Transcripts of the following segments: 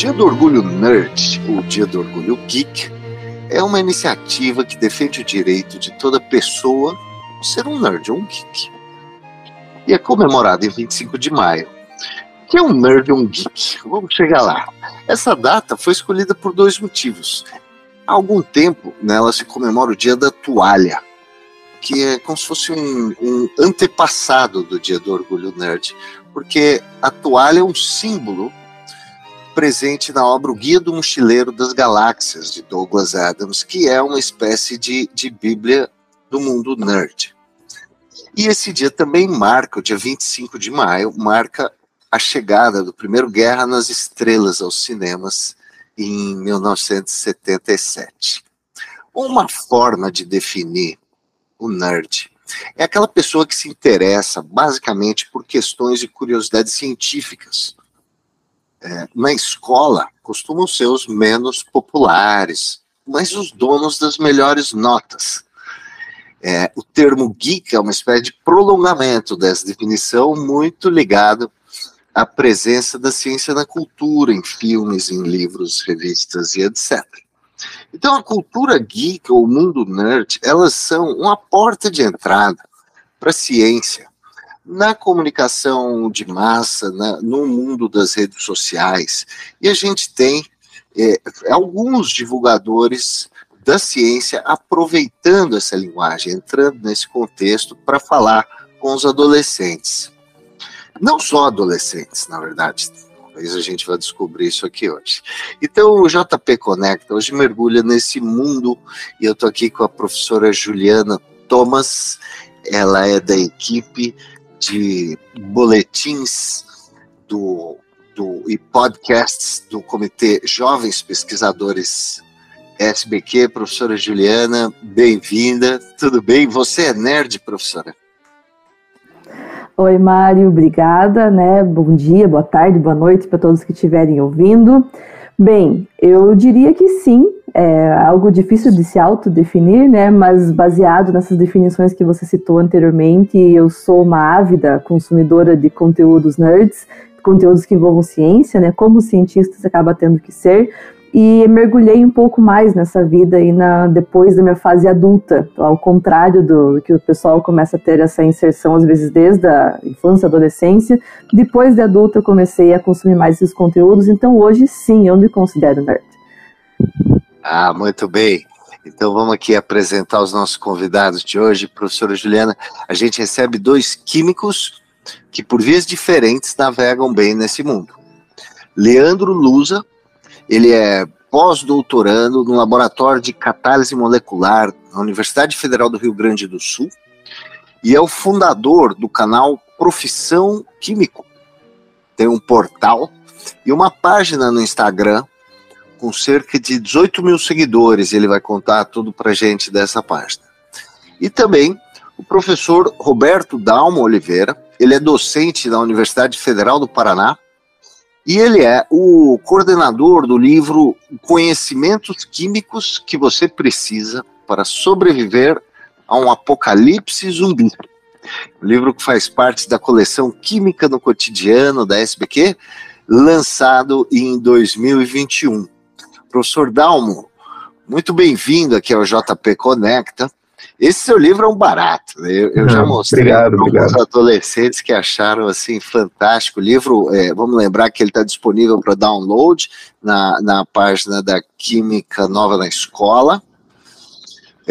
Dia do Orgulho Nerd, ou Dia do Orgulho Geek, é uma iniciativa que defende o direito de toda pessoa ser um nerd ou um geek. E é comemorado em 25 de maio. Que é um nerd ou um geek? Vamos chegar lá. Essa data foi escolhida por dois motivos. Há algum tempo, nela se comemora o Dia da Toalha, que é como se fosse um, um antepassado do Dia do Orgulho Nerd, porque a toalha é um símbolo presente na obra O Guia do Mochileiro das Galáxias, de Douglas Adams, que é uma espécie de, de Bíblia do mundo nerd. E esse dia também marca, o dia 25 de maio, marca a chegada do primeiro Guerra nas Estrelas aos cinemas em 1977. Uma forma de definir o nerd é aquela pessoa que se interessa basicamente por questões e curiosidades científicas. É, na escola, costumam ser os menos populares, mas os donos das melhores notas. É, o termo geek é uma espécie de prolongamento dessa definição, muito ligado à presença da ciência na cultura, em filmes, em livros, revistas e etc. Então, a cultura geek ou o mundo nerd, elas são uma porta de entrada para a ciência, na comunicação de massa, na, no mundo das redes sociais. E a gente tem é, alguns divulgadores da ciência aproveitando essa linguagem, entrando nesse contexto para falar com os adolescentes. Não só adolescentes, na verdade, Talvez a gente vai descobrir isso aqui hoje. Então, o JP Conecta hoje mergulha nesse mundo e eu estou aqui com a professora Juliana Thomas. Ela é da equipe de boletins do, do, e podcasts do Comitê Jovens Pesquisadores SBQ. Professora Juliana, bem-vinda. Tudo bem? Você é nerd, professora? Oi, Mário, obrigada, né? Bom dia, boa tarde, boa noite para todos que estiverem ouvindo. Bem, eu diria que sim, é algo difícil de se autodefinir, né? Mas baseado nessas definições que você citou anteriormente, eu sou uma ávida consumidora de conteúdos nerds, conteúdos que envolvam ciência, né? Como cientista você acaba tendo que ser, e mergulhei um pouco mais nessa vida aí na, depois da minha fase adulta, ao contrário do que o pessoal começa a ter essa inserção às vezes desde a infância, adolescência. Depois de adulta eu comecei a consumir mais esses conteúdos, então hoje sim eu me considero nerd. Ah, muito bem. Então vamos aqui apresentar os nossos convidados de hoje, professora Juliana. A gente recebe dois químicos que por vias diferentes navegam bem nesse mundo. Leandro Lusa, ele é pós-doutorando no Laboratório de Catálise Molecular na Universidade Federal do Rio Grande do Sul e é o fundador do canal Profissão Químico. Tem um portal e uma página no Instagram com cerca de 18 mil seguidores. Ele vai contar tudo para gente dessa página. E também o professor Roberto Dalmo Oliveira. Ele é docente da Universidade Federal do Paraná e ele é o coordenador do livro Conhecimentos Químicos que você precisa para sobreviver a um apocalipse zumbi. Livro que faz parte da coleção Química no Cotidiano da SBQ, lançado em 2021. Professor Dalmo, muito bem-vindo aqui ao JP Conecta. Esse seu livro é um barato. Né? Eu, eu já mostrei para alguns adolescentes que acharam assim fantástico. O livro, é, vamos lembrar que ele está disponível para download na, na página da Química Nova na Escola.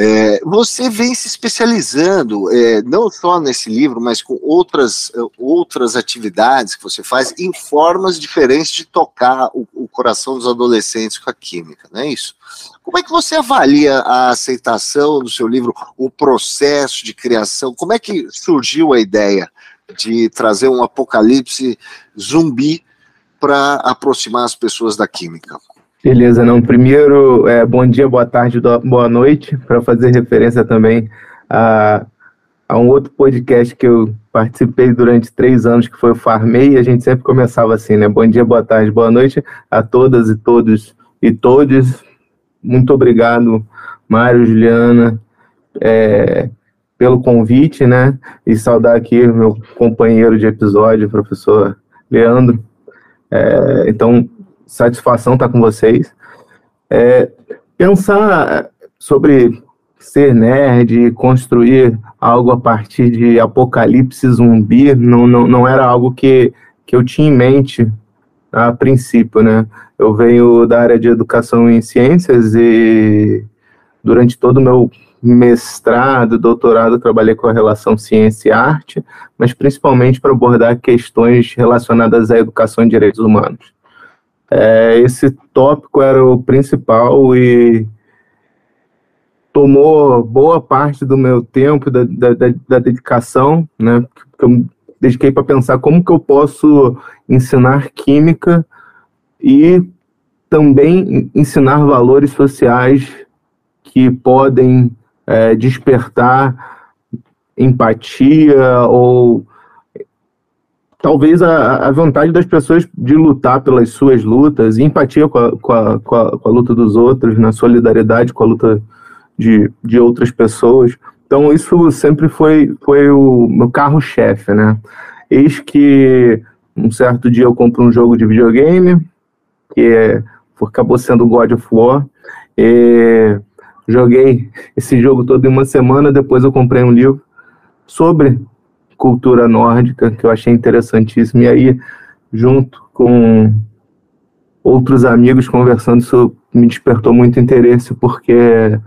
É, você vem se especializando, é, não só nesse livro, mas com outras, outras atividades que você faz, em formas diferentes de tocar o, o coração dos adolescentes com a química, não é isso? Como é que você avalia a aceitação do seu livro, o processo de criação? Como é que surgiu a ideia de trazer um apocalipse zumbi para aproximar as pessoas da química? Beleza, não. Primeiro, é, bom dia, boa tarde, boa noite, para fazer referência também a, a um outro podcast que eu participei durante três anos, que foi o Farmei, e a gente sempre começava assim, né? Bom dia, boa tarde, boa noite a todas e todos e todos. Muito obrigado, Mário, Juliana, é, pelo convite, né? E saudar aqui meu companheiro de episódio, professor Leandro. É, então, satisfação estar com vocês. É, pensar sobre ser nerd, construir algo a partir de apocalipse zumbi, não, não, não era algo que, que eu tinha em mente a princípio, né? Eu venho da área de educação em ciências e durante todo o meu mestrado, doutorado, trabalhei com a relação ciência e arte, mas principalmente para abordar questões relacionadas à educação e direitos humanos. É, esse tópico era o principal e tomou boa parte do meu tempo, da, da, da dedicação, né? Que eu dediquei para pensar como que eu posso ensinar química e também ensinar valores sociais que podem é, despertar empatia ou talvez a, a, vontade das pessoas de lutar pelas suas lutas, empatia com a, com a, com a, com a luta dos outros, na solidariedade com a luta de, de outras pessoas. Então, isso sempre foi, foi o meu carro-chefe, né? Eis que um certo dia eu compro um jogo de videogame, que é, acabou sendo God of War, e joguei esse jogo todo em uma semana, depois eu comprei um livro sobre cultura nórdica, que eu achei interessantíssimo, e aí, junto com outros amigos conversando, isso me despertou muito interesse, porque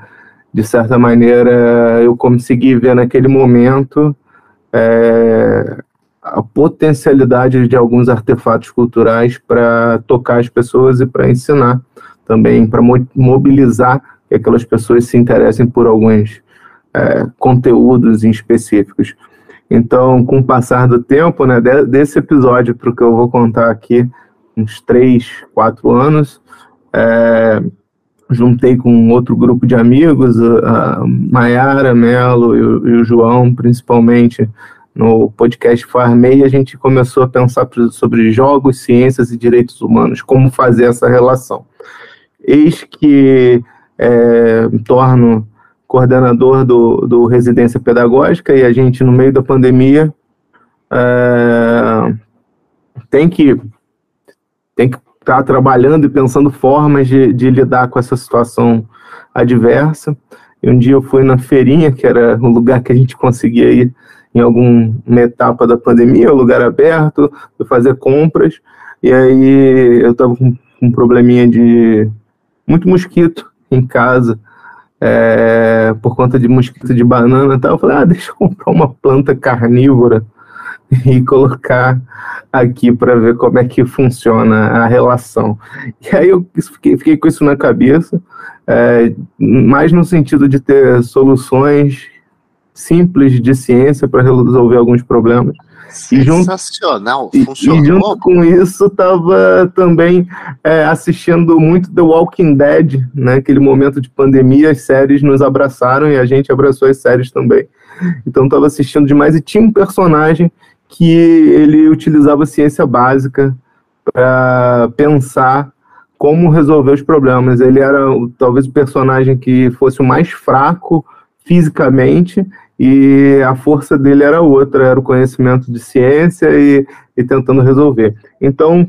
de certa maneira, eu consegui ver naquele momento é, a potencialidade de alguns artefatos culturais para tocar as pessoas e para ensinar também, para mobilizar que aquelas pessoas se interessem por alguns é, conteúdos específicos. Então, com o passar do tempo, né, desse episódio para o que eu vou contar aqui, uns três, quatro anos, é, juntei com outro grupo de amigos, a Maiara, Melo e o, João, principalmente, no podcast Farmei, a gente começou a pensar sobre jogos, ciências e direitos humanos, como fazer essa relação. Eis que é, torno coordenador do, do Residência Pedagógica e a gente, no meio da pandemia, é, tem que tem que está trabalhando e pensando formas de, de lidar com essa situação adversa. E um dia eu fui na feirinha, que era um lugar que a gente conseguia ir em alguma etapa da pandemia, um lugar aberto, fui fazer compras, e aí eu estava com um probleminha de muito mosquito em casa, é, por conta de mosquito de banana e tal. Eu falei, ah, deixa eu comprar uma planta carnívora e colocar aqui para ver como é que funciona a relação. E aí eu fiquei, fiquei com isso na cabeça, é, mais no sentido de ter soluções simples de ciência para resolver alguns problemas. Sensacional, e junto, funcionou. E, junto com isso, estava também é, assistindo muito The Walking Dead, né? Aquele momento de pandemia, as séries nos abraçaram e a gente abraçou as séries também. Então estava assistindo demais e tinha um personagem que ele utilizava ciência básica para pensar como resolver os problemas. Ele era talvez o personagem que fosse o mais fraco fisicamente e a força dele era outra, era o conhecimento de ciência e, e tentando resolver. Então,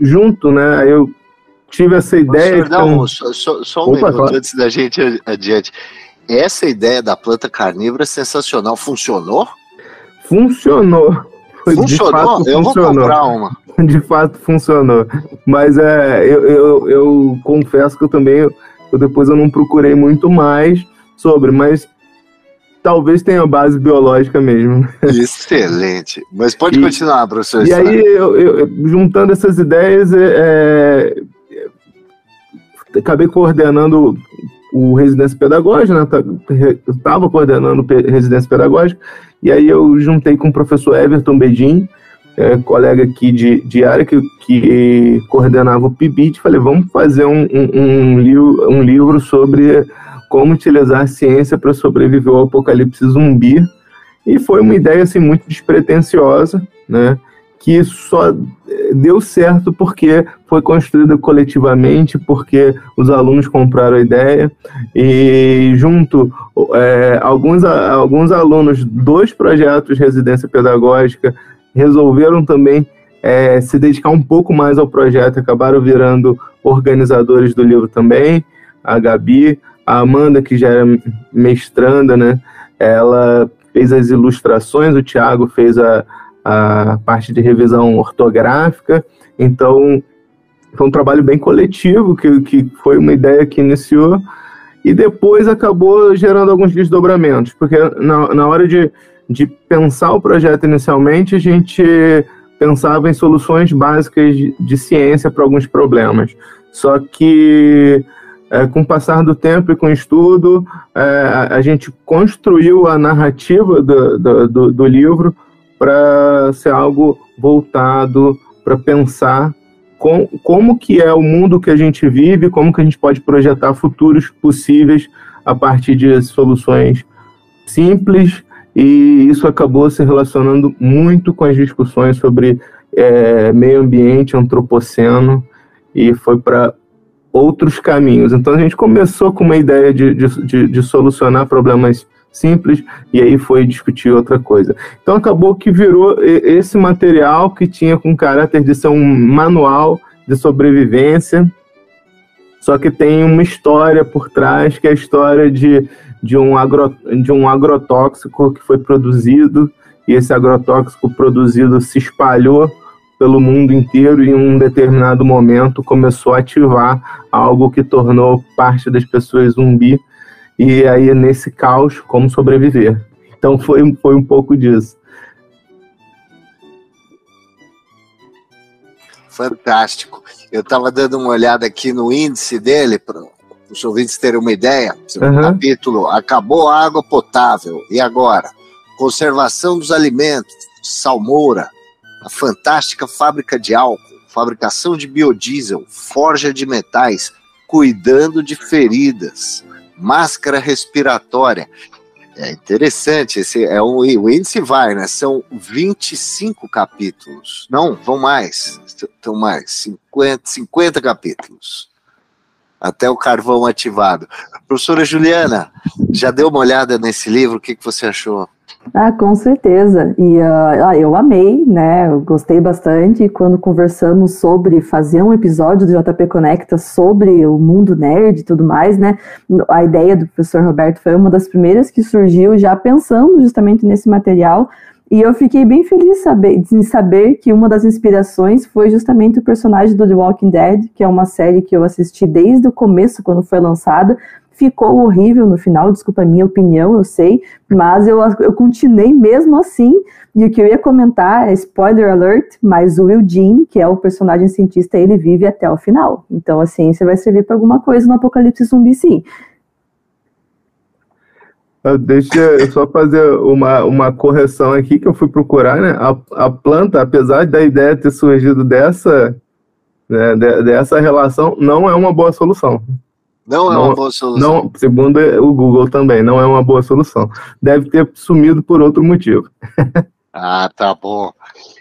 junto, né, eu tive essa ideia. Não, só, só, um Opa, minuto antes da gente adiante. Essa ideia da planta carnívora é sensacional. Funcionou? Funcionou. Funcionou? eu vou comprar uma. De fato funcionou. Mas é, eu, eu, eu confesso que eu também, eu, depois eu não procurei muito mais sobre, mas talvez tenha base biológica mesmo. Excelente. Mas pode e, continuar, professor. E aí, eu, eu, juntando essas ideias, é, é acabei coordenando o residência pedagógica, né? Tá, estava coordenando residência pedagógica, e aí eu juntei com o professor Everton Bedin, é, colega aqui de, de área que, que coordenava o PIBIT, falei, vamos fazer um, um, um, livro, um livro sobre como utilizar a ciência para sobreviver ao apocalipse zumbi, e foi uma ideia assim muito despretensiosa, né? que só eh, deu certo porque foi construída coletivamente, porque os alunos compraram a ideia e junto é, alguns, alguns alunos dos projetos residência pedagógica resolveram também é, se dedicar um pouco mais ao projeto, acabaram virando organizadores do livro também. A Gabi, a Amanda, que já era mestranda, né? Ela fez as ilustrações, o Tiago fez a, a parte de revisão ortográfica. Então, foi um trabalho bem coletivo, que, que foi uma ideia que iniciou e depois acabou gerando alguns desdobramentos, porque na, na hora de, de pensar o projeto inicialmente, a gente pensava em soluções básicas de, de ciência para alguns problemas. Só que é, com o passar do tempo e com o estudo, é, a gente construiu a narrativa do, do, do, livro para ser algo voltado para pensar com, como que é o mundo que a gente vive, como que a gente pode projetar futuros possíveis a partir de soluções simples, e isso acabou se relacionando muito com as discussões sobre é, meio ambiente, antropoceno, e foi para outros caminhos. Então a gente começou com uma ideia de, de, de, de solucionar problemas simples e aí foi discutir outra coisa. Então acabou que virou esse material que tinha com caráter de ser um manual de sobrevivência, só que tem uma história por trás, que é a história de, de, um, agro, de um agrotóxico que foi produzido, e esse agrotóxico produzido se espalhou pelo mundo inteiro e em um determinado momento começou a ativar algo que tornou parte das pessoas zumbi e aí nesse caos como sobreviver. Então foi, foi um pouco disso. Fantástico. Eu estava dando uma olhada aqui no índice dele, para os ouvintes terem uma ideia. Uhum. Capítulo Acabou a água potável. E agora? Conservação dos alimentos, salmoura, a fantástica fábrica de álcool, fabricação de biodiesel, forja de metais, cuidando de feridas, máscara respiratória. É interessante, esse é o índice vai, né? São 25 capítulos. Não, vão mais. Estão mais, 50, 50 capítulos. Até o carvão ativado. Professora Juliana, já deu uma olhada nesse livro? O que, que você achou? Ah, com certeza. E uh, eu amei, né? Eu gostei bastante. Quando conversamos sobre fazer um episódio do JP Conecta sobre o mundo nerd e tudo mais, né? A ideia do professor Roberto foi uma das primeiras que surgiu já pensando justamente nesse material. E eu fiquei bem feliz saber, em saber que uma das inspirações foi justamente o personagem do The Walking Dead, que é uma série que eu assisti desde o começo, quando foi lançada, ficou horrível no final, desculpa a minha opinião, eu sei, mas eu, eu continuei mesmo assim. E o que eu ia comentar é spoiler alert, mas o Jean, que é o personagem cientista, ele vive até o final. Então a ciência vai servir para alguma coisa no apocalipse zumbi, sim. Ah, deixa eu só fazer uma, uma correção aqui que eu fui procurar, né? A, a planta, apesar da ideia ter surgido dessa, né, dessa relação, não é uma boa solução. Não é uma boa solução. Não, segundo o Google também, não é uma boa solução. Deve ter sumido por outro motivo. ah, tá bom.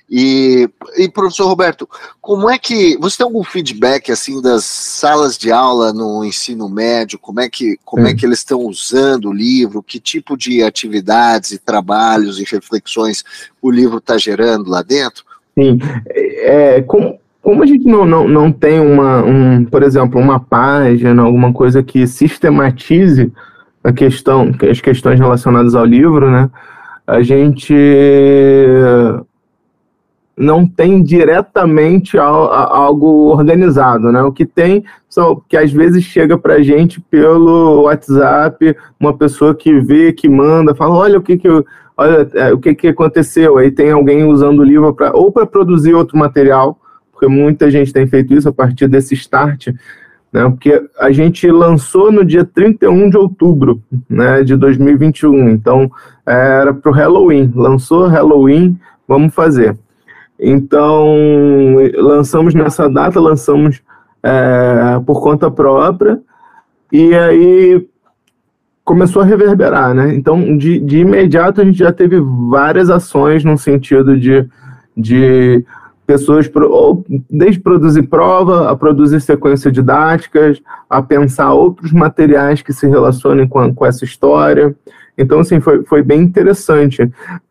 E, e, professor Roberto, como é que você tem algum feedback assim das salas de aula no ensino médio? Como é que como é, é que eles estão usando o livro? Que tipo de atividades e trabalhos e reflexões o livro está gerando lá dentro? Sim, é como como a gente não, não, não tem uma, um, por exemplo, uma página, alguma coisa que sistematize a questão, as questões relacionadas ao livro, né? A gente não tem diretamente algo organizado, né? O que tem são que às vezes chega para gente pelo WhatsApp, uma pessoa que vê, que manda, fala, olha o que que olha é, o que que aconteceu. Aí tem alguém usando o livro para ou para produzir outro material porque muita gente tem feito isso a partir desse start, né? Porque a gente lançou no dia 31 de outubro, né, de 2021. Então, era para o Halloween. Lançou Halloween, vamos fazer. Então, lançamos nessa data, lançamos é, por conta própria, e aí começou a reverberar, né? Então, de, de imediato, a gente já teve várias ações no sentido de, de pessoas, ou desde produzir prova, a produzir sequências didáticas, a pensar outros materiais que se relacionem com, com essa história. Então, assim, foi, foi bem interessante.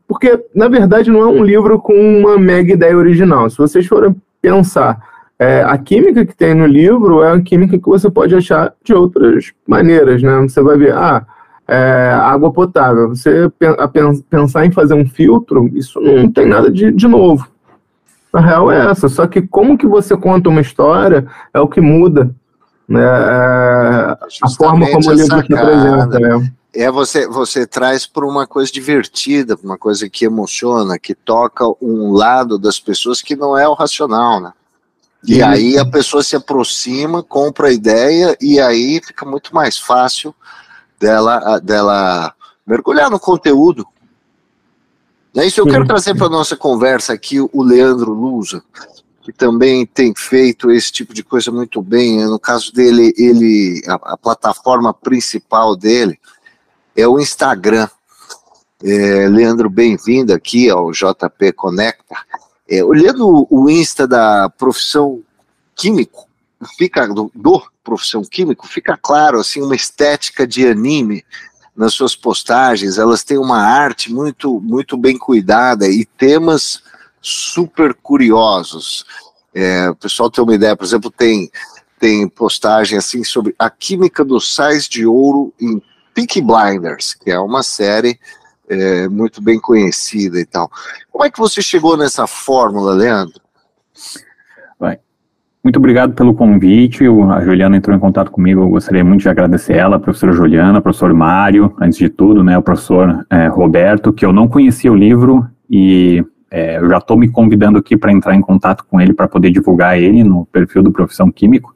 porque, na verdade, não é um livro com uma mega ideia original. Se vocês forem pensar, é, a química que tem no livro é a química que você pode achar de outras maneiras, né? Você vai ver, ah, é, água potável. Você pensar em fazer um filtro, isso não tem nada de, de novo. A real é essa. Só que como que você conta uma história é o que muda. Né? É, a forma como o livro se apresenta. Né? É você, você traz para uma coisa divertida, uma coisa que emociona, que toca um lado das pessoas que não é o racional, né? E aí a pessoa se aproxima, compra a ideia e aí fica muito mais fácil dela, dela mergulhar no conteúdo. É isso eu quero trazer para nossa conversa aqui o Leandro Lusa, que também tem feito esse tipo de coisa muito bem. No caso dele, ele a, a plataforma principal dele é o Instagram. É, Leandro, bem-vindo aqui ao JP Conecta. É, olhando o Insta da profissão químico, fica do, do profissão químico, fica claro assim uma estética de anime nas suas postagens. Elas têm uma arte muito muito bem cuidada e temas super curiosos. É, o pessoal tem uma ideia, por exemplo, tem tem postagem assim sobre a química dos sais de ouro em Peaky Blinders, que é uma série é, muito bem conhecida e tal. Como é que você chegou nessa fórmula, Leandro? Muito obrigado pelo convite. A Juliana entrou em contato comigo. Eu gostaria muito de agradecer ela, a professora Juliana, professor Mário, antes de tudo, né, o professor é, Roberto, que eu não conhecia o livro e é, eu já estou me convidando aqui para entrar em contato com ele para poder divulgar ele no perfil do Profissão Químico.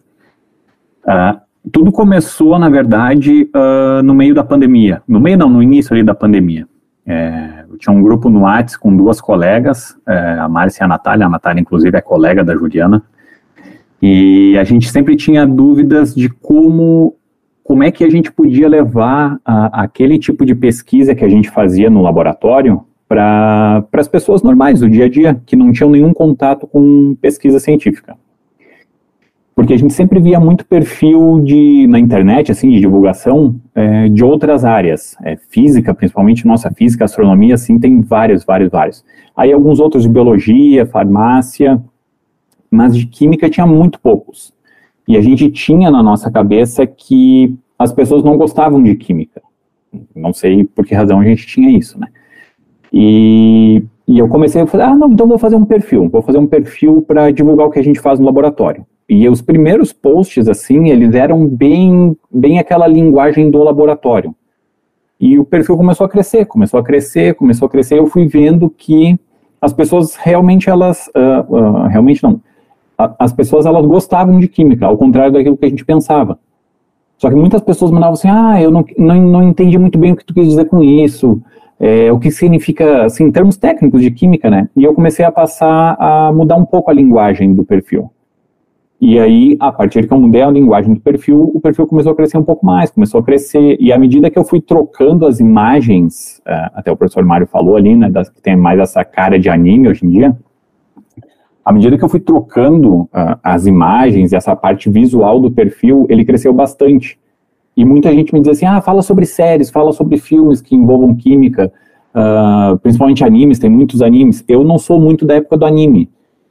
Uh, tudo começou, na verdade, uh, no meio da pandemia. No meio, não, no início ali da pandemia. É, eu tinha um grupo no Whats com duas colegas, é, a Márcia e a Natália. A Natália, inclusive, é colega da Juliana. E a gente sempre tinha dúvidas de como, como é que a gente podia levar a, aquele tipo de pesquisa que a gente fazia no laboratório para as pessoas normais do dia a dia, que não tinham nenhum contato com pesquisa científica. Porque a gente sempre via muito perfil de, na internet, assim, de divulgação é, de outras áreas. É, física, principalmente, nossa, física, astronomia, assim, tem vários, vários, vários. Aí alguns outros de biologia, farmácia, mas de química tinha muito poucos. E a gente tinha na nossa cabeça que as pessoas não gostavam de química. Não sei por que razão a gente tinha isso, né? E, e eu comecei a fazer, ah, não, então vou fazer um perfil, vou fazer um perfil para divulgar o que a gente faz no laboratório. E os primeiros posts, assim, eles eram bem, bem aquela linguagem do laboratório. E o perfil começou a crescer, começou a crescer, começou a crescer. Eu fui vendo que as pessoas realmente elas, uh, uh, realmente não, as pessoas elas gostavam de química, ao contrário daquilo que a gente pensava. Só que muitas pessoas mandavam assim, ah, eu não, não, não entendi muito bem o que tu quis dizer com isso, é, o que significa, assim, em termos técnicos de química, né? E eu comecei a passar a mudar um pouco a linguagem do perfil. E aí, a partir que eu mudei a linguagem do perfil, o perfil começou a crescer um pouco mais, começou a crescer. E à medida que eu fui trocando as imagens, uh, até o professor Mário falou ali, né, das, que tem mais essa cara de anime hoje em dia, à medida que eu fui trocando uh, as imagens e essa parte visual do perfil, ele cresceu bastante. E muita gente me diz assim, ah, fala sobre séries, fala sobre filmes que envolvam química, uh, principalmente animes, tem muitos animes. Eu não sou muito da época do anime,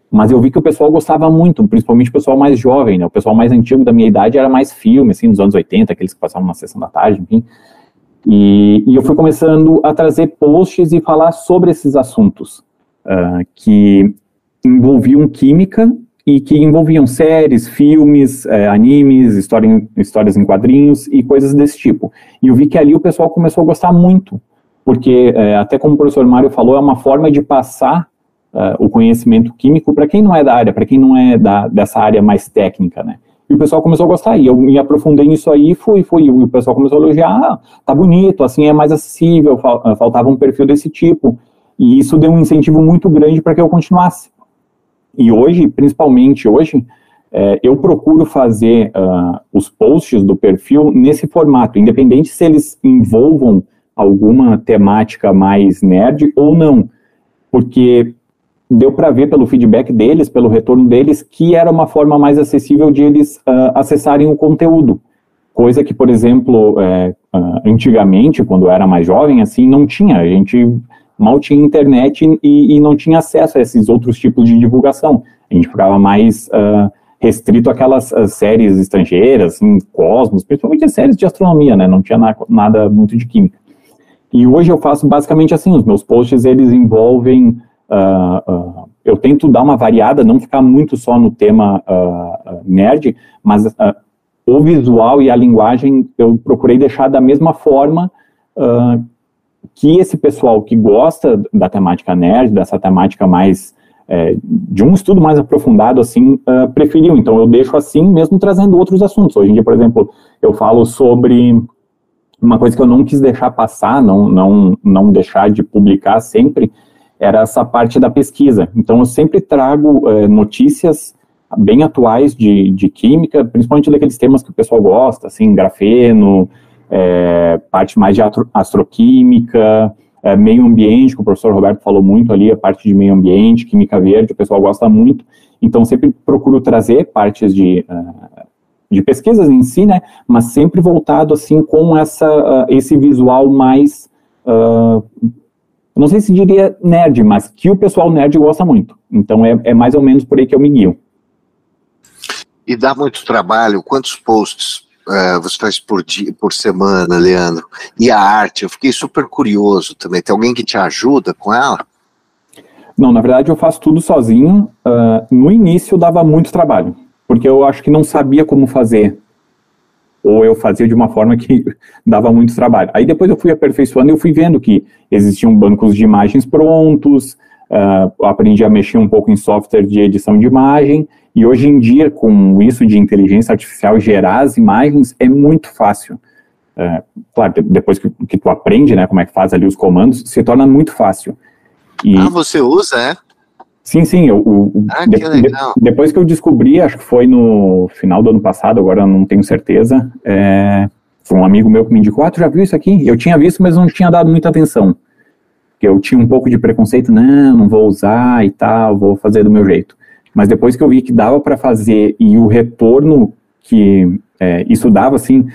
mas eu vi que o pessoal gostava muito, principalmente o pessoal mais jovem, né? O pessoal mais antigo da minha idade era mais filme, assim, nos anos 80, aqueles que passavam na sessão da tarde, enfim. E, e eu fui começando a trazer posts e falar sobre esses assuntos, uh, que envolviam química e que envolviam séries, filmes, é, animes, história, histórias em quadrinhos e coisas desse tipo. E eu vi que ali o pessoal começou a gostar muito, porque, é, até como o professor Mário falou, é uma forma de passar é, o conhecimento químico para quem não é da área, para quem não é da, dessa área mais técnica, né? E o pessoal começou a gostar, e eu me aprofundei nisso aí, fui, fui, e o pessoal começou a elogiar, ah, tá bonito, assim é mais acessível, faltava um perfil desse tipo, e isso deu um incentivo muito grande para que eu continuasse. E hoje, principalmente hoje, é, eu procuro fazer uh, os posts do perfil nesse formato, independente se eles envolvam alguma temática mais nerd ou não, porque deu para ver pelo feedback deles, pelo retorno deles, que era uma forma mais acessível de eles uh, acessarem o conteúdo. Coisa que, por exemplo, é, uh, antigamente, quando eu era mais jovem, assim, não tinha. A gente mal tinha internet e, e, não tinha acesso a esses outros tipos de divulgação. A gente ficava mais uh, restrito àquelas uh, séries estrangeiras, assim, Cosmos, principalmente as séries de astronomia, né? Não tinha na, nada muito de química. E hoje eu faço basicamente assim, os meus posts, eles envolvem... Uh, eu tento dar uma variada, não ficar muito só no tema nerd, mas o visual e a linguagem eu procurei deixar da mesma forma uh, que esse pessoal que gosta da temática nerd, dessa temática mais é, de um estudo mais aprofundado, assim, uh, preferiu. Então, eu deixo assim, mesmo trazendo outros assuntos. Hoje em dia, por exemplo, eu falo sobre uma coisa que eu não quis deixar passar, não, não, não deixar de publicar sempre, era essa parte da pesquisa. Então, eu sempre trago uh, notícias bem atuais de, de química, principalmente daqueles temas que o pessoal gosta, assim, grafeno, é, parte mais de astroquímica, é, meio ambiente, que o professor Roberto falou muito ali, a parte de meio ambiente, química verde, o pessoal gosta muito. Então, sempre procuro trazer partes de, uh, de pesquisas em si, né, mas sempre voltado, assim, com essa, uh, esse visual mais, uh, não sei se diria nerd, mas que o pessoal nerd gosta muito. Então, é, é mais ou menos por aí que eu me guio. E dá muito trabalho. Quantos posts uh, você faz por dia, por semana, Leandro? E a arte? Eu fiquei super curioso também. Tem alguém que te ajuda com ela? Não, na verdade eu faço tudo sozinho. Uh, no início dava muito trabalho, porque eu acho que não sabia como fazer. Ou eu fazia de uma forma que dava muito trabalho. Aí depois eu fui aperfeiçoando e eu fui vendo que existiam bancos de imagens prontos, uh, aprendi a mexer um pouco em software de edição de imagem, e hoje em dia, com isso de inteligência artificial, gerar as imagens é muito fácil. Uh, claro, depois que, que, tu aprende, né, como é que faz ali os comandos, se torna muito fácil. E, ah, você usa, é? Sim, sim. Eu, eu, ah, de, de, depois que eu descobri, acho que foi no final do ano passado, agora não tenho certeza, é, foi um amigo meu que me indicou, ah, tu já viu isso aqui? Eu tinha visto, mas não tinha dado muita atenção que eu tinha um pouco de preconceito, não, não vou usar e tal, vou fazer do meu jeito. Mas depois que eu vi que dava para fazer e o retorno que é, isso dava, assim,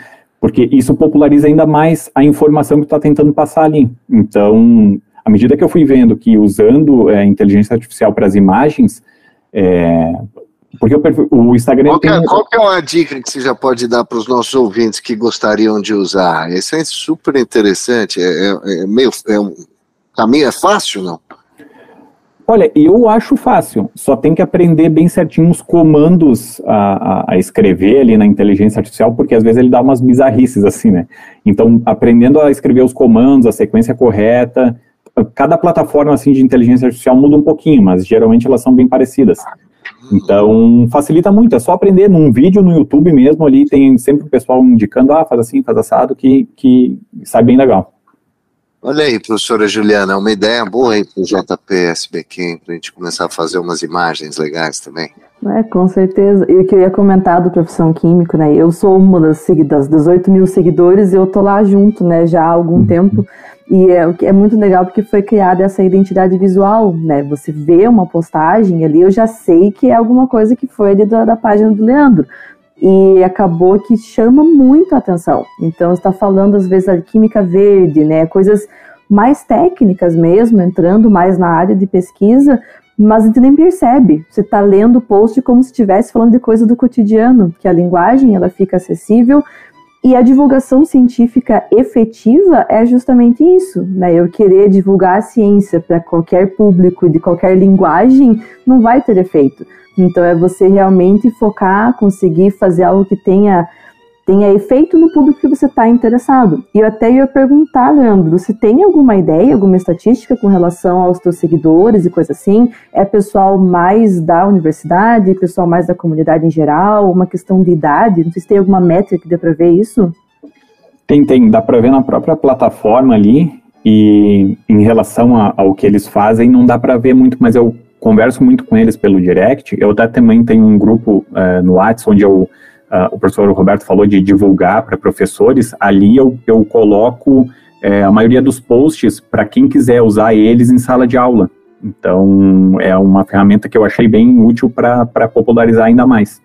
porque isso populariza ainda mais a informação que está tentando passar ali. Então, à medida que eu fui vendo que usando é, inteligência artificial para as imagens, é, porque o, o Instagram qual, é, qual é uma dica que você já pode dar para os nossos ouvintes que gostariam de usar? Isso é super interessante, é, é, é meio é um Caminho é fácil, não? Olha, eu acho fácil, só tem que aprender bem certinho os comandos a, a, a, escrever ali na inteligência artificial, porque às vezes ele dá umas bizarrices assim, né? Então, aprendendo a escrever os comandos, a sequência correta, cada plataforma assim de inteligência artificial muda um pouquinho, mas geralmente elas são bem parecidas. Então, facilita muito, é só aprender num vídeo no YouTube mesmo ali, tem sempre o pessoal indicando, ah, faz assim, faz assado, que, que sai bem legal. Olha aí, professora Juliana, é uma ideia boa aí para o JPSBQ, para a gente começar a fazer umas imagens legais também. É, com certeza. E o que eu ia comentar do Profissão Químico, né? Eu sou uma das, das 18 mil seguidores e eu tô lá junto, né, já há algum tempo. E é, é muito legal porque foi criada essa identidade visual, né? Você vê uma postagem ali, eu já sei que é alguma coisa que foi ali da, da página do Leandro e acabou que chama muito a atenção. Então está falando às vezes da química verde, né, coisas mais técnicas mesmo, entrando mais na área de pesquisa, mas a gente nem percebe. Você está lendo o post como se estivesse falando de coisa do cotidiano, que a linguagem ela fica acessível e a divulgação científica efetiva é justamente isso, né? Eu querer divulgar a ciência para qualquer público de qualquer linguagem não vai ter efeito. Então é você realmente focar, conseguir fazer algo que tenha tenha efeito no público que você está interessado. E eu até ia perguntar, Leandro, se tem alguma ideia, alguma estatística com relação aos teus seguidores e coisa assim? É pessoal mais da universidade, pessoal mais da comunidade em geral, uma questão de idade? Não sei se tem alguma métrica que dê para ver isso. Tem, tem, dá para ver na própria plataforma ali. E em relação a, ao que eles fazem, não dá para ver muito, mas eu converso muito com eles pelo direct. Eu até também tenho um grupo uh, no WhatsApp onde eu, uh, o professor Roberto falou de divulgar para professores. Ali eu, eu coloco uh, a maioria dos posts para quem quiser usar eles em sala de aula. Então é uma ferramenta que eu achei bem útil para popularizar ainda mais.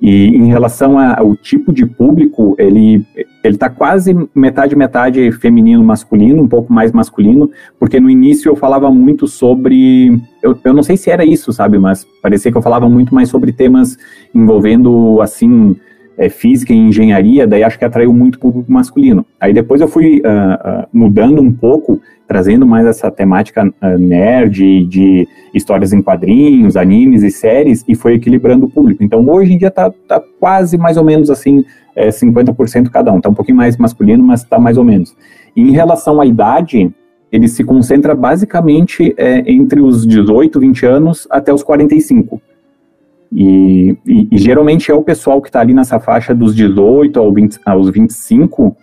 E em relação ao tipo de público, ele ele está quase metade metade feminino masculino, um pouco mais masculino, porque no início eu falava muito sobre eu, eu não sei se era isso, sabe, mas parecia que eu falava muito mais sobre temas envolvendo assim é, física e engenharia, daí acho que atraiu muito público masculino. Aí depois eu fui uh, uh, mudando um pouco, trazendo mais essa temática uh, nerd, de histórias em quadrinhos, animes e séries, e foi equilibrando o público. Então hoje em dia tá, tá quase mais ou menos assim, é, 50% cada um. Tá um pouquinho mais masculino, mas tá mais ou menos. E em relação à idade, ele se concentra basicamente é, entre os 18, 20 anos até os 45. E, e, e, geralmente é o pessoal que está ali nessa faixa dos 18 ao 20, aos 25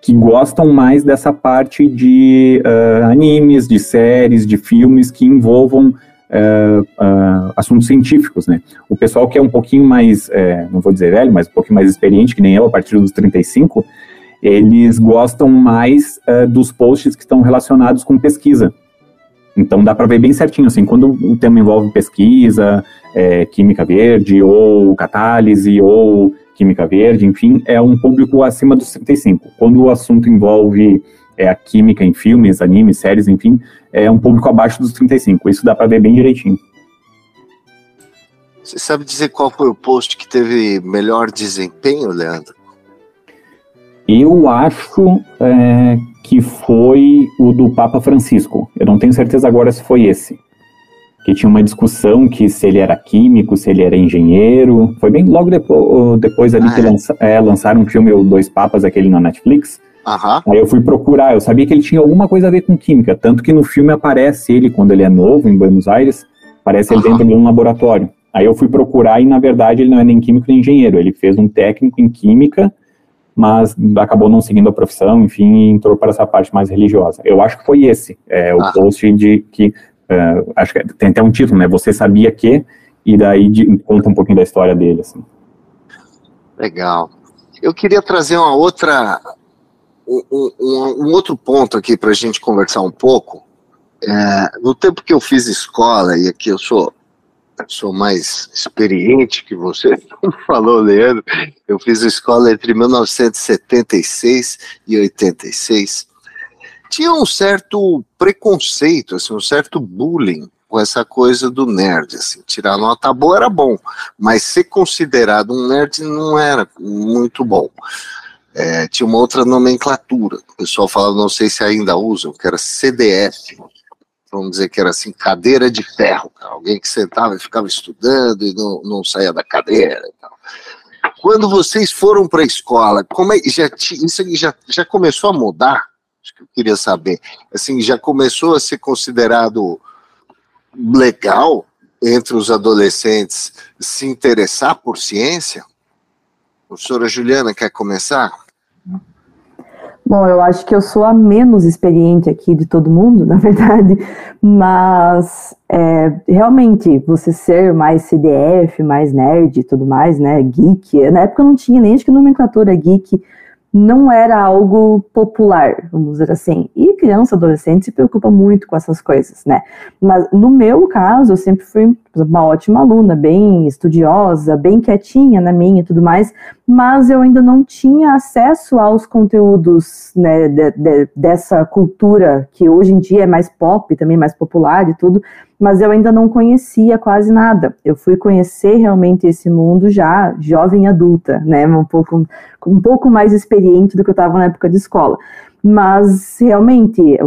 que gostam mais dessa parte de uh, animes, de séries, de filmes que envolvam uh, uh, assuntos científicos, né? O pessoal que é um pouquinho mais, eh, não vou dizer velho, mas um pouquinho mais experiente, que nem eu, a partir dos 35, eles gostam mais dos posts que estão relacionados com pesquisa. Então dá para ver bem certinho, assim, quando o tema envolve pesquisa, é, química verde, ou catálise, ou química verde, enfim, é um público acima dos 35. Quando o assunto envolve é, a química em filmes, animes, séries, enfim, é um público abaixo dos 35. Isso dá para ver bem direitinho. Você sabe dizer qual foi o post que teve melhor desempenho, Leandro? Eu acho é, que foi o do Papa Francisco. Eu não tenho certeza agora se foi esse. Que tinha uma discussão que se ele era químico, se ele era engenheiro. Foi bem logo depois, depois ali ah, que é? Lança, é, lançaram um filme, o Dois Papas, aquele na Netflix. Uhum. Aí eu fui procurar, eu sabia que ele tinha alguma coisa a ver com química, tanto que no filme aparece ele quando ele é novo em Buenos Aires, aparece uhum. ele dentro de um laboratório. Aí eu fui procurar e na verdade ele não é nem químico nem engenheiro, ele fez um técnico em química mas acabou não seguindo a profissão, enfim, e entrou para essa parte mais religiosa. Eu acho que foi esse, é, o ah. post de que, uh, acho que tem até um título, né, você sabia que, e daí de, conta um pouquinho da história dele, assim. Legal. Eu queria trazer uma outra, um, um, um outro ponto aqui para a gente conversar um pouco. É, no tempo que eu fiz escola, e aqui eu sou sou mais experiente que você, como falou, Leandro, eu fiz escola entre 1976 e 86. Tinha um certo preconceito, assim, um certo bullying com essa coisa do nerd, assim, tirar nota boa era bom, mas ser considerado um nerd não era muito bom. É, tinha uma outra nomenclatura, o pessoal falava, não sei se ainda usam, que era CDF, vamos dizer que era assim, cadeira de ferro, alguém que sentava e ficava estudando e não, não saía da cadeira. Quando vocês foram para a escola, como é, já, isso já, já começou a mudar? Acho que eu queria saber. Assim, já começou a ser considerado legal entre os adolescentes se interessar por ciência? Professora Juliana quer começar? Bom, eu acho que eu sou a menos experiente aqui de todo mundo, na verdade, mas é, realmente você ser mais CDF, mais nerd e tudo mais, né, geek, na época não tinha nem acho que nomenclatura geek, não era algo popular, vamos dizer assim. E criança, adolescente se preocupa muito com essas coisas, né? Mas no meu caso, eu sempre fui uma ótima aluna, bem estudiosa, bem quietinha na minha e tudo mais, mas eu ainda não tinha acesso aos conteúdos né, de, de, dessa cultura que hoje em dia é mais pop, também mais popular e tudo, mas eu ainda não conhecia quase nada. Eu fui conhecer realmente esse mundo já jovem adulta, né, um pouco, um pouco mais experiente do que eu estava na época de escola. Mas realmente,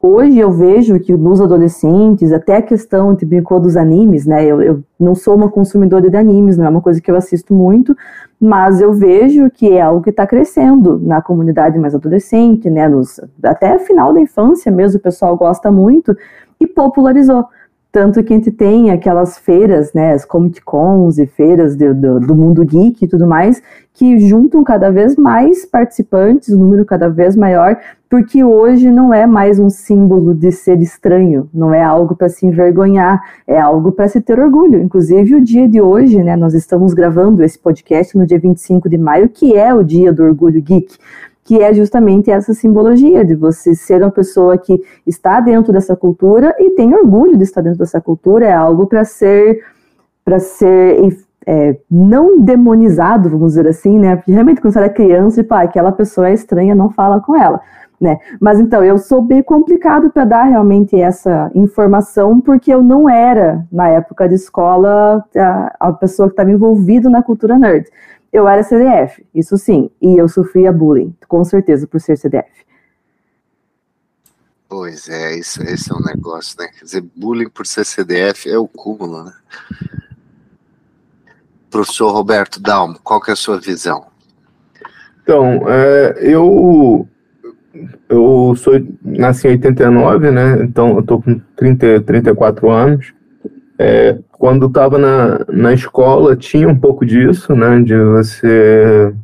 hoje eu vejo que nos adolescentes, até a questão, te brincou dos animes, né? Eu, eu, não sou uma consumidora de animes, não é uma coisa que eu assisto muito, mas eu vejo que é algo que está crescendo na comunidade mais adolescente, né? Nos, até final da infância mesmo, o pessoal gosta muito, e popularizou. Tanto que a gente tem aquelas feiras, né, as Comic Cons e feiras de, do, do mundo geek e tudo mais, que juntam cada vez mais participantes, um número cada vez maior, porque hoje não é mais um símbolo de ser estranho, não é algo para se envergonhar, é algo para se ter orgulho. Inclusive, o dia de hoje, né, nós estamos gravando esse podcast no dia 25 de maio, que é o dia do orgulho geek que é justamente essa simbologia de você ser uma pessoa que está dentro dessa cultura e tem orgulho de estar dentro dessa cultura, é algo para ser para ser é, não demonizado, vamos dizer assim, né? Porque realmente quando você era criança, tipo, ah, aquela pessoa é estranha, não fala com ela. Né? Mas então, eu sou bem complicado para dar realmente essa informação, porque eu não era, na época de escola, a, a pessoa que estava envolvida na cultura nerd. Eu era CDF, isso sim, e eu sofria bullying, com certeza, por ser CDF. Pois é, isso, esse é um negócio, né? Quer dizer, bullying por ser CDF é o cúmulo, né? Professor Roberto Dalmo, qual que é a sua visão? Então, é, eu eu sou nasci em 89, né? Então eu tô com 30, 34 anos. É, quando estava na, na escola tinha um pouco disso, né? De você,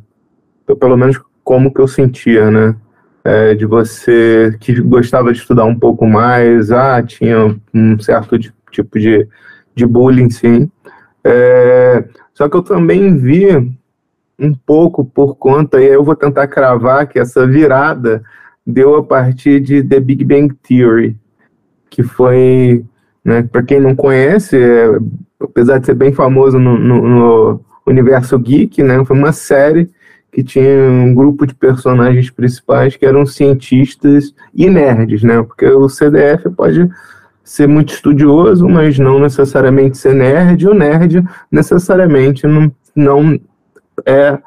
pelo menos como que eu sentia, né? É, de você que gostava de estudar um pouco mais, ah, tinha um certo tipo de, de bullying, sim. É, só que eu também vi um pouco por conta, e aí eu vou tentar cravar que essa virada deu a partir de The Big Bang Theory, que foi, né, para quem não conhece, é, apesar de ser bem famoso no, no, no, universo geek, né, foi uma série que tinha um grupo de personagens principais que eram cientistas e nerds, né, porque o CDF pode ser muito estudioso, mas não necessariamente ser nerd, e o nerd necessariamente não, não é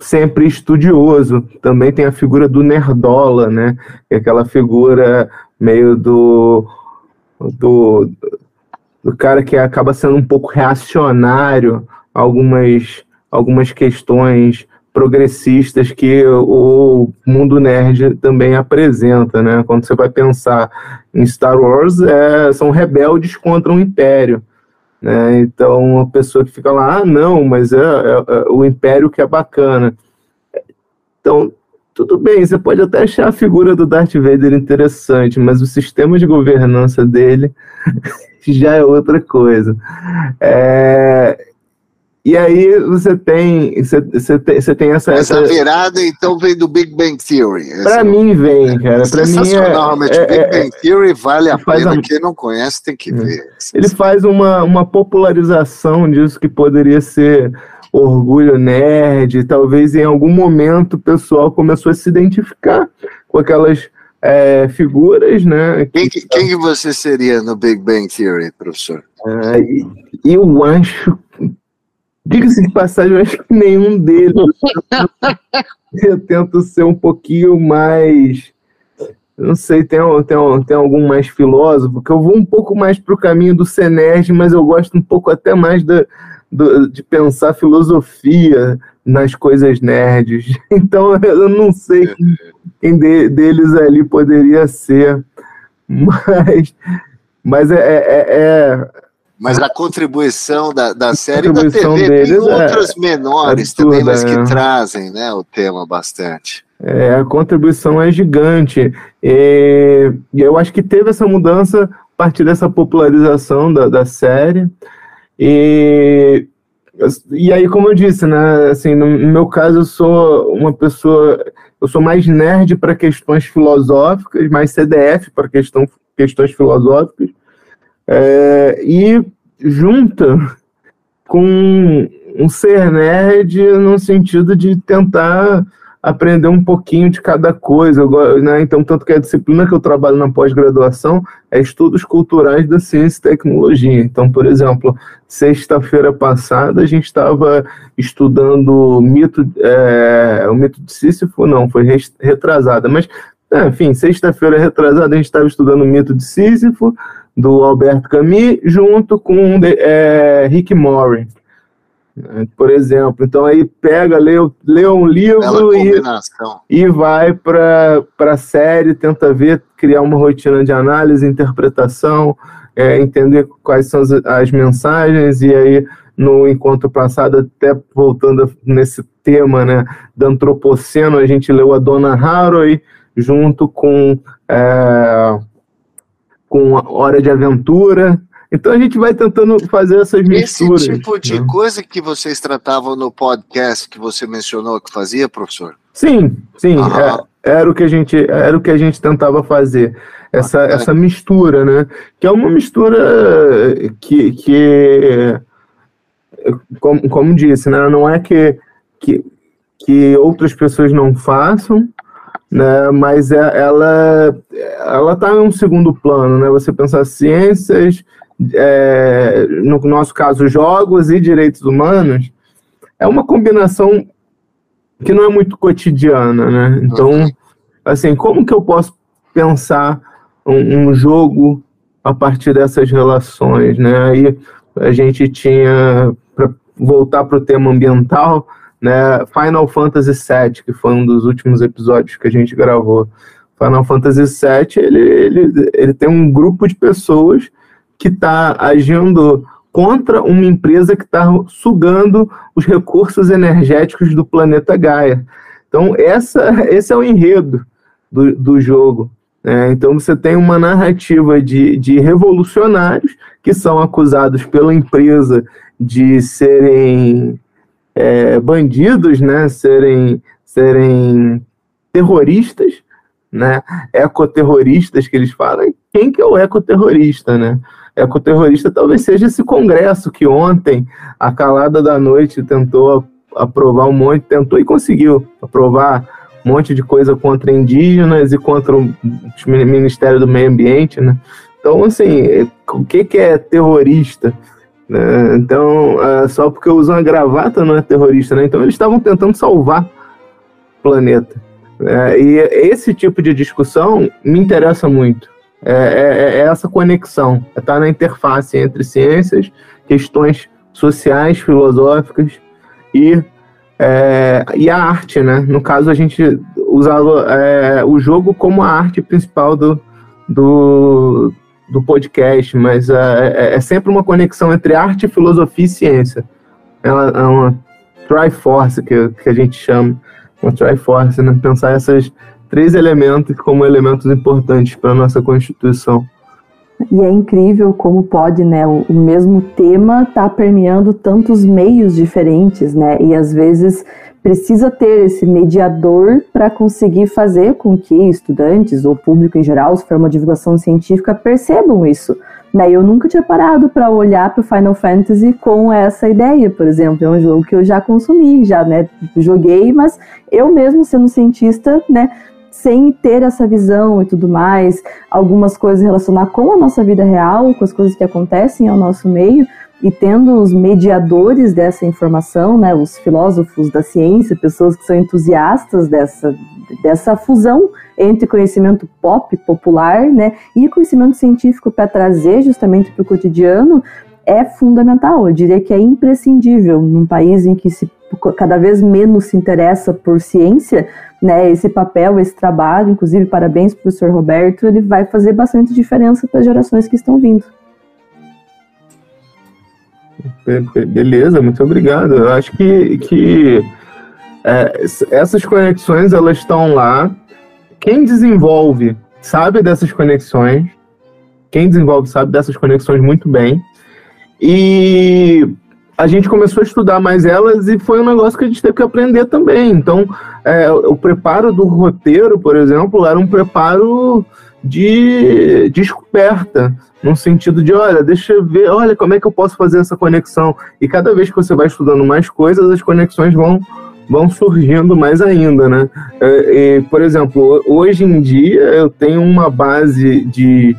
sempre estudioso. Também tem a figura do nerdola, né? É aquela figura meio do, do, do cara que acaba sendo um pouco reacionário a algumas, algumas questões progressistas que o mundo nerd também apresenta, né? Quando você vai pensar em Star Wars, é, são rebeldes contra o Império. Né? Então, uma pessoa que fica lá, ah, não, mas é, é, é, o império que é bacana. Então, tudo bem, você pode até achar a figura do Darth Vader interessante, mas o sistema de governança dele já é outra coisa. É, e aí você tem, você, você tem, você tem essa, essa... virada, então, vem do Big Bang Theory. Para mim vem, cara. Para mim é, realmente. É, Big é, Bang Theory vale a pena. Um... Quem não conhece tem que é. ver. Ele faz uma, uma popularização disso que poderia ser orgulho nerd. Talvez em algum momento o pessoal começou a se identificar com aquelas é, figuras, né? Quem, que, quem que você seria no Big Bang Theory, professor? É, eu acho Diga-se de passagem, eu acho que nenhum deles. eu tento ser um pouquinho mais. Não sei, tem, tem, tem algum mais filósofo, que eu vou um pouco mais para o caminho do Senerd, mas eu gosto um pouco até mais da, do, de pensar filosofia nas coisas nerds. Então eu não sei quem, quem de, deles ali poderia ser, mas, mas é, é, é mas a contribuição da, da série da TV tem outras é, menores é também, mas que é. trazem né, o tema bastante. É, a contribuição é gigante. E, e, eu acho que teve essa mudança a partir dessa popularização da, da série. E, e aí, como eu disse, né, assim, no meu caso, eu sou uma pessoa, eu sou mais nerd para questões filosóficas, mais CDF para questão, questões filosóficas. É, e junta com um ser nerd no sentido de tentar aprender um pouquinho de cada coisa. Né? Então, tanto que a disciplina que eu trabalho na pós-graduação é estudos culturais da ciência e tecnologia. Então, por exemplo, sexta-feira passada a gente estava estudando o mito, é, o mito de Sísifo, não, foi retrasada, mas, enfim, sexta-feira retrasada a gente estava estudando o mito de Sísifo, do Alberto Camus, junto com é, Rick Morris, né, por exemplo. Então aí pega, lê, lê um livro e, e vai para a série, tenta ver, criar uma rotina de análise, interpretação, é, entender quais são as, as, mensagens, e aí no encontro passado, até voltando nesse tema né, do antropoceno, a gente leu a Dona Haraway junto com é, com Hora de Aventura. Então a gente vai tentando fazer essas misturas. Esse tipo de né? coisa que vocês tratavam no podcast que você mencionou que fazia, professor? Sim, sim. É, era, o que a gente, era o que a gente tentava fazer. Essa, ah, essa mistura, né? Que é uma mistura que, que como, como disse, né, não é que, que, que outras pessoas não façam, né, mas é, ela ela está em um segundo plano, né? Você pensar ciências, é, no nosso caso jogos e direitos humanos, é uma combinação que não é muito cotidiana, né? Então, assim, como que eu posso pensar um, um jogo a partir dessas relações, né? Aí a gente tinha para voltar para o tema ambiental, né? Final Fantasy VII, que foi um dos últimos episódios que a gente gravou. Final Fantasy VII, ele, ele, ele tem um grupo de pessoas que está agindo contra uma empresa que está sugando os recursos energéticos do planeta Gaia. Então, essa, esse é o enredo do, do jogo. Né? Então, você tem uma narrativa de, de revolucionários que são acusados pela empresa de serem é, bandidos, né? serem, serem terroristas, né? ecoterroristas que eles falam. Quem que é o ecoterrorista? Né? Ecoterrorista talvez seja esse congresso que ontem, a calada da noite, tentou aprovar um monte, tentou e conseguiu aprovar um monte de coisa contra indígenas e contra o Ministério do Meio Ambiente, né? Então, assim, o que, que é terrorista? Né? Então, é, só porque usa uma gravata não é terrorista, né? Então, eles estavam tentando salvar o planeta. Né? E esse tipo de discussão me interessa muito. É, é, é essa conexão, é estar na interface entre ciências, questões sociais, filosóficas e, é, e a arte, né? No caso, a gente usava é, o jogo como a arte principal do, do, do podcast, mas é, é, é sempre uma conexão entre arte, filosofia e ciência. Ela é uma Triforce, que, que a gente chama, uma Triforce, né? Pensar essas três elementos como elementos importantes para a nossa Constituição. E é incrível como pode, né, o, o mesmo tema tá permeando tantos meios diferentes, né, e às vezes precisa ter esse mediador para conseguir fazer com que estudantes ou público em geral, se for uma divulgação científica, percebam isso. Né? Eu nunca tinha parado para olhar para o Final Fantasy com essa ideia, por exemplo. É um jogo que eu já consumi, já né, joguei, mas eu mesmo sendo cientista, né, sem ter essa visão e tudo mais, algumas coisas relacionar com a nossa vida real, com as coisas que acontecem ao nosso meio, e tendo os mediadores dessa informação, né, os filósofos da ciência, pessoas que são entusiastas dessa, dessa fusão entre conhecimento pop, popular, né, e conhecimento científico para trazer justamente para o cotidiano, é fundamental. Eu diria que é imprescindível num país em que se cada vez menos se interessa por ciência, né, esse papel, esse trabalho, inclusive parabéns para o professor Roberto, ele vai fazer bastante diferença para as gerações que estão vindo. Beleza, muito obrigado. Eu acho que, que é, essas conexões elas estão lá. Quem desenvolve sabe dessas conexões. Quem desenvolve sabe dessas conexões muito bem. E a gente começou a estudar mais elas e foi um negócio que a gente teve que aprender também. Então, é, o preparo do roteiro, por exemplo, era um preparo de descoberta, no sentido de, olha, deixa eu ver, olha, como é que eu posso fazer essa conexão? E cada vez que você vai estudando mais coisas, as conexões vão vão surgindo mais ainda, né? É, e, por exemplo, hoje em dia eu tenho uma base de,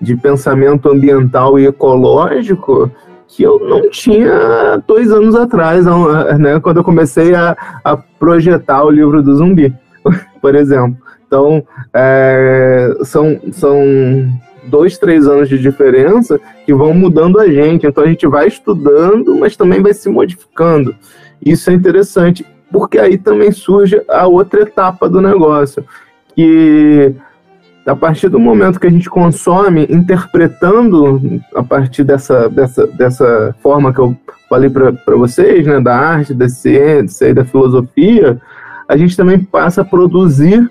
de pensamento ambiental e ecológico que eu não tinha dois anos atrás, né, quando eu comecei a, a projetar o livro do zumbi, por exemplo. Então, é, são, são dois, três anos de diferença que vão mudando a gente. Então, a gente vai estudando, mas também vai se modificando. Isso é interessante, porque aí também surge a outra etapa do negócio, que a partir do momento que a gente consome, interpretando a partir dessa, dessa, dessa forma que eu falei para vocês, né, da arte, da ciência e da filosofia, a gente também passa a produzir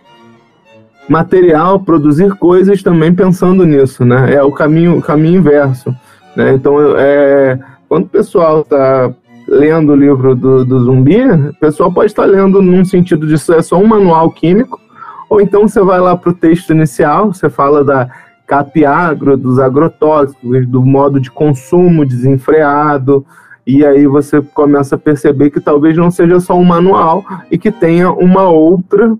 material, produzir coisas também pensando nisso, né? É o caminho, caminho inverso, né? Então, é, quando o pessoal está lendo o livro do, do zumbi, o pessoal pode estar lendo num sentido de é só um manual químico, ou então você vai lá para o texto inicial, você fala da CAP agro, dos agrotóxicos, do modo de consumo desenfreado, e aí você começa a perceber que talvez não seja só um manual e que tenha uma outra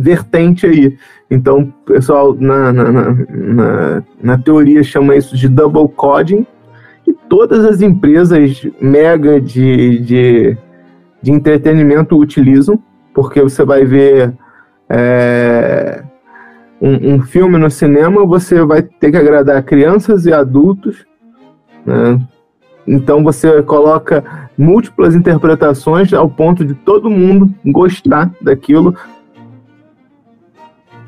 vertente aí. Então, pessoal na, na, na, na, teoria chama isso de double coding, e todas as empresas mega de, de, de entretenimento utilizam, porque você vai ver é, um, um, filme no cinema, você vai ter que agradar crianças e adultos, né? Então você coloca múltiplas interpretações ao ponto de todo mundo gostar daquilo,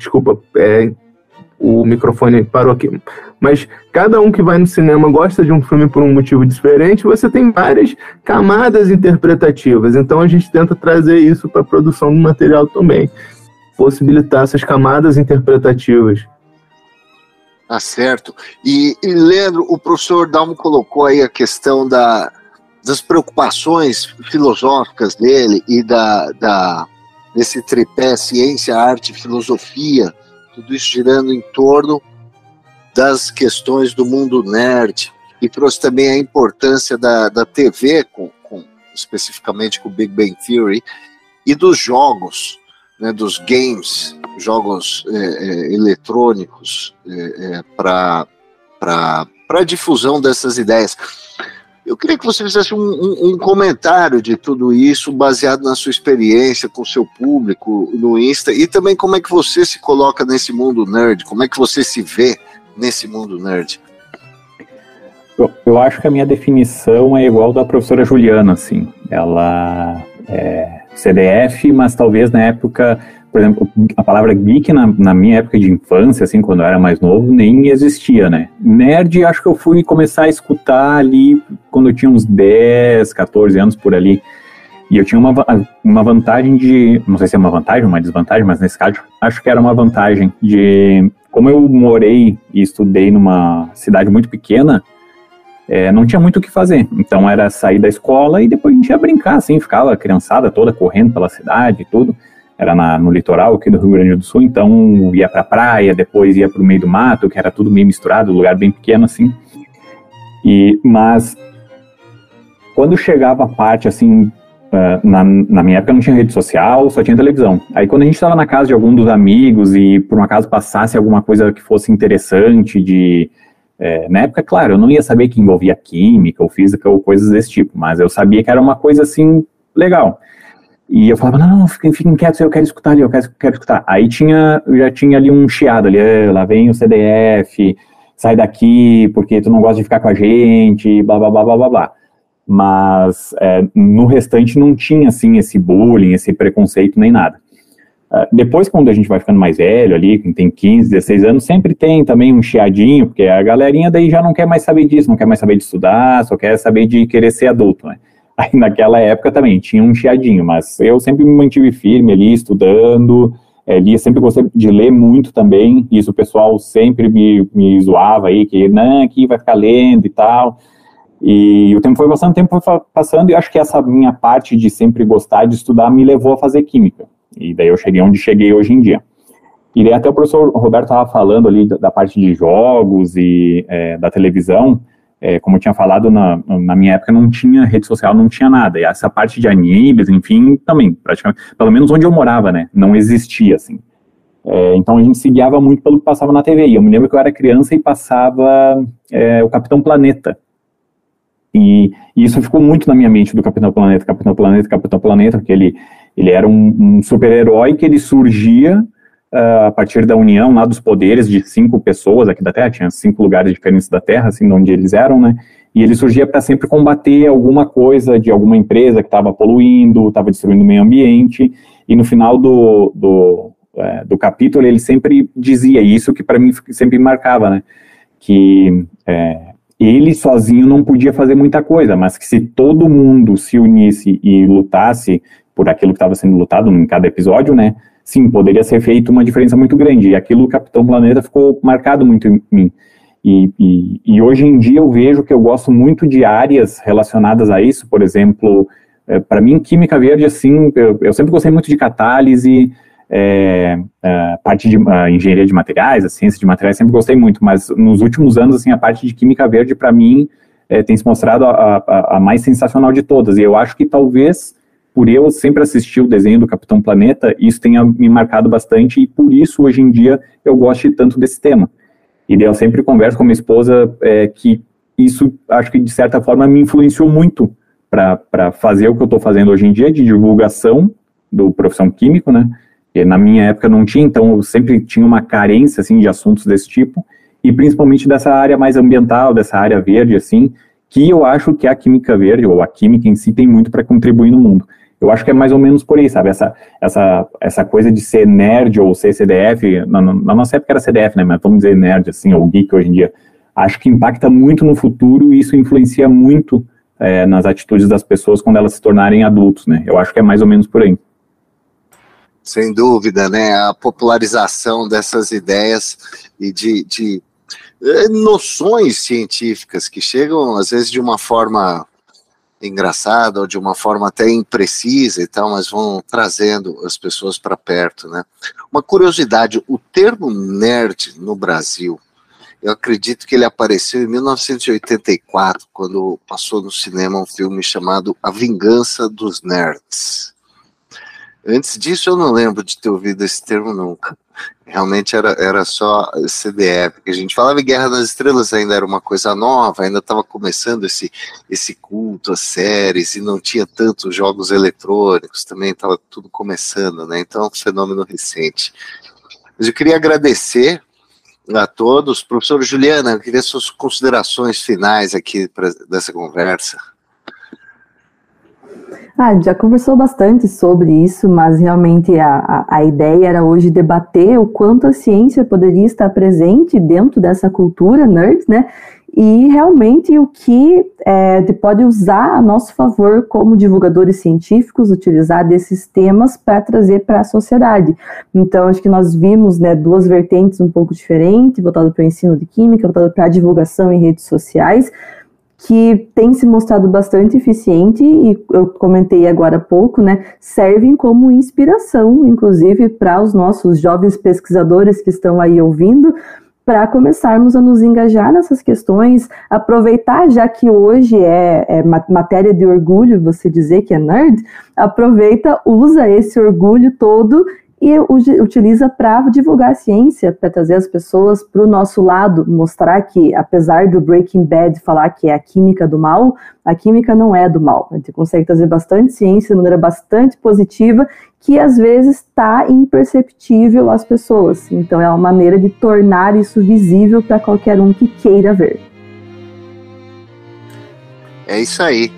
Desculpa, é, o microfone parou aqui. Mas cada um que vai no cinema gosta de um filme por um motivo diferente, você tem várias camadas interpretativas. Então a gente tenta trazer isso para a produção do material também. Possibilitar essas camadas interpretativas. Tá certo. E, e Leandro, o professor Dalmo colocou aí a questão da, das preocupações filosóficas dele e da, da nesse tripé ciência, arte, filosofia, tudo isso girando em torno das questões do mundo nerd, e trouxe também a importância da, da TV, com, com, especificamente com Big Bang Theory, e dos jogos, né, dos games, jogos é, é, eletrônicos é, é para a difusão dessas ideias. Eu queria que você fizesse um, um, um, comentário de tudo isso, baseado na sua experiência com o seu público no Insta, e também como é que você se coloca nesse mundo nerd, como é que você se vê nesse mundo nerd. Eu, eu acho que a minha definição é igual da professora Juliana, assim. Ela é CDF, mas talvez na época por exemplo, a palavra geek na, na, minha época de infância, assim, quando eu era mais novo, nem existia, né? Nerd, acho que eu fui começar a escutar ali quando eu tinha uns 10, 14 anos por ali. E eu tinha uma, uma vantagem de, não sei se é uma vantagem ou uma desvantagem, mas nesse caso, acho que era uma vantagem de, como eu morei e estudei numa cidade muito pequena, é, não tinha muito o que fazer. Então era sair da escola e depois a gente ia brincar, assim, ficava a criançada toda correndo pela cidade e tudo era na, no litoral aqui do Rio Grande do Sul, então ia para a praia, depois ia para o meio do mato, que era tudo meio misturado, lugar bem pequeno assim. E mas quando chegava a parte assim, uh, na, na minha época não tinha rede social, só tinha televisão. Aí quando a gente estava na casa de algum dos amigos e por um acaso passasse alguma coisa que fosse interessante de é, na época, claro, eu não ia saber que envolvia química ou física ou coisas desse tipo, mas eu sabia que era uma coisa assim legal. E eu falava, não, não, fiquem, fiquem quietos, eu quero escutar ali, eu quero, quero escutar. Aí tinha, já tinha ali um chiado ali, ah, lá vem o CDF, sai daqui porque tu não gosta de ficar com a gente, blá, blá, blá, blá, blá, blá. Mas é, no restante não tinha, assim, esse bullying, esse preconceito, nem nada. Uh, depois, quando a gente vai ficando mais velho ali, tem 15, 16 anos, sempre tem também um chiadinho, porque a galerinha daí já não quer mais saber disso, não quer mais saber de estudar, só quer saber de querer ser adulto, né? Aí naquela época também tinha um chiadinho, mas eu sempre me mantive firme ali, estudando, é, lia, sempre gostei de ler muito também, isso o pessoal sempre me, me zoava aí, que não, aqui vai ficar lendo e tal, e o tempo foi passando, o tempo foi passando, e acho que essa minha parte de sempre gostar de estudar me levou a fazer química, e daí eu cheguei onde cheguei hoje em dia. E daí até o professor Roberto estava falando ali da, da, parte de jogos e é, da televisão, é, como eu tinha falado, na, na minha época não tinha rede social, não tinha nada. E essa parte de animes, enfim, também, praticamente, pelo menos onde eu morava, né, não existia, assim. É, então a gente se guiava muito pelo que passava na TV. E eu me lembro que eu era criança e passava é, o Capitão Planeta. E, e, isso ficou muito na minha mente do Capitão Planeta, Capitão Planeta, Capitão Planeta, porque ele, ele era um, um super-herói que ele surgia uh, a partir da união lá dos poderes de cinco pessoas aqui da Terra, tinha cinco lugares diferentes da Terra, assim, de onde eles eram, né? E ele surgia para sempre combater alguma coisa de alguma empresa que estava poluindo, estava destruindo o meio ambiente, e no final do, do, é, do capítulo ele sempre dizia isso que para mim sempre marcava, né? Que é, ele sozinho não podia fazer muita coisa, mas que se todo mundo se unisse e lutasse por aquilo que estava sendo lutado em cada episódio, né? Sim, poderia ser feito uma diferença muito grande. E aquilo, Capitão Planeta, ficou marcado muito em mim. E, e, e, hoje em dia eu vejo que eu gosto muito de áreas relacionadas a isso, por exemplo, é, para mim, Química Verde, assim, eu, eu, sempre gostei muito de catálise, é, é, parte de engenharia de materiais, a ciência de materiais, sempre gostei muito, mas nos últimos anos, assim, a parte de Química Verde, para mim, tem se mostrado a, a, a, mais sensacional de todas. E eu acho que talvez, por eu sempre assistir o desenho do Capitão Planeta, isso tenha me marcado bastante e por isso, hoje em dia, eu gosto tanto desse tema. E eu sempre converso com minha esposa é, que isso, acho que de certa forma, me influenciou muito para fazer o que eu estou fazendo hoje em dia de divulgação do profissão químico, né? E na minha época não tinha, então eu sempre tinha uma carência assim de assuntos desse tipo e principalmente dessa área mais ambiental, dessa área verde assim, que eu acho que a química verde ou a química em si tem muito para contribuir no mundo. Eu acho que é mais ou menos por aí, sabe? Essa, essa, essa coisa de ser nerd ou ser CDF, na, na nossa época era CDF, né? Mas vamos dizer nerd, assim, ou geek hoje em dia. Acho que impacta muito no futuro e isso influencia muito é, nas atitudes das pessoas quando elas se tornarem adultos, né? Eu acho que é mais ou menos por aí. Sem dúvida, né? A popularização dessas ideias e de, de eh, noções científicas que chegam, às vezes, de uma forma engraçada ou de uma forma até imprecisa e tal, mas vão trazendo as pessoas para perto, né? Uma curiosidade, o termo nerd no Brasil, eu acredito que ele apareceu em 1984, quando passou no cinema um filme chamado A Vingança dos Nerds. Antes disso, eu não lembro de ter ouvido esse termo nunca. Realmente era, era só CDF. A gente falava em Guerra das Estrelas, ainda era uma coisa nova, ainda estava começando esse, esse culto às séries, e não tinha tantos jogos eletrônicos, também estava tudo começando, né? Então, um fenômeno recente. Mas eu queria agradecer a todos. Professor Juliana, eu queria suas considerações finais aqui pra, dessa conversa. Ah, já conversou bastante sobre isso, mas realmente a, a, a, ideia era hoje debater o quanto a ciência poderia estar presente dentro dessa cultura nerd, né? E realmente o que é, pode usar a nosso favor como divulgadores científicos, utilizar desses temas para trazer para a sociedade. Então, acho que nós vimos né, duas vertentes um pouco diferentes, voltado para o ensino de química, voltado para a divulgação em redes sociais, que tem se mostrado bastante eficiente e eu comentei agora há pouco, né, servem como inspiração, inclusive, para os nossos jovens pesquisadores que estão aí ouvindo, para começarmos a nos engajar nessas questões, aproveitar, já que hoje é, é, matéria de orgulho você dizer que é nerd, aproveita, usa esse orgulho todo e utiliza para divulgar a ciência, para trazer as pessoas para o nosso lado, mostrar que, apesar do Breaking Bad falar que é a química do mal, a química não é do mal. A gente consegue trazer bastante ciência de maneira bastante positiva, que às vezes está imperceptível às pessoas. Então, é uma maneira de tornar isso visível para qualquer um que queira ver. É isso aí.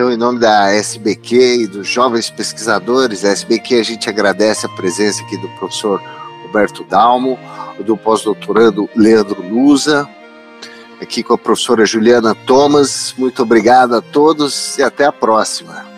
Então, em nome da SBQ e dos jovens pesquisadores da SBQ, a gente agradece a presença aqui do professor Roberto Dalmo, do pós-doutorando Leandro Lusa, aqui com a professora Juliana Thomas. Muito obrigado a todos e até a próxima.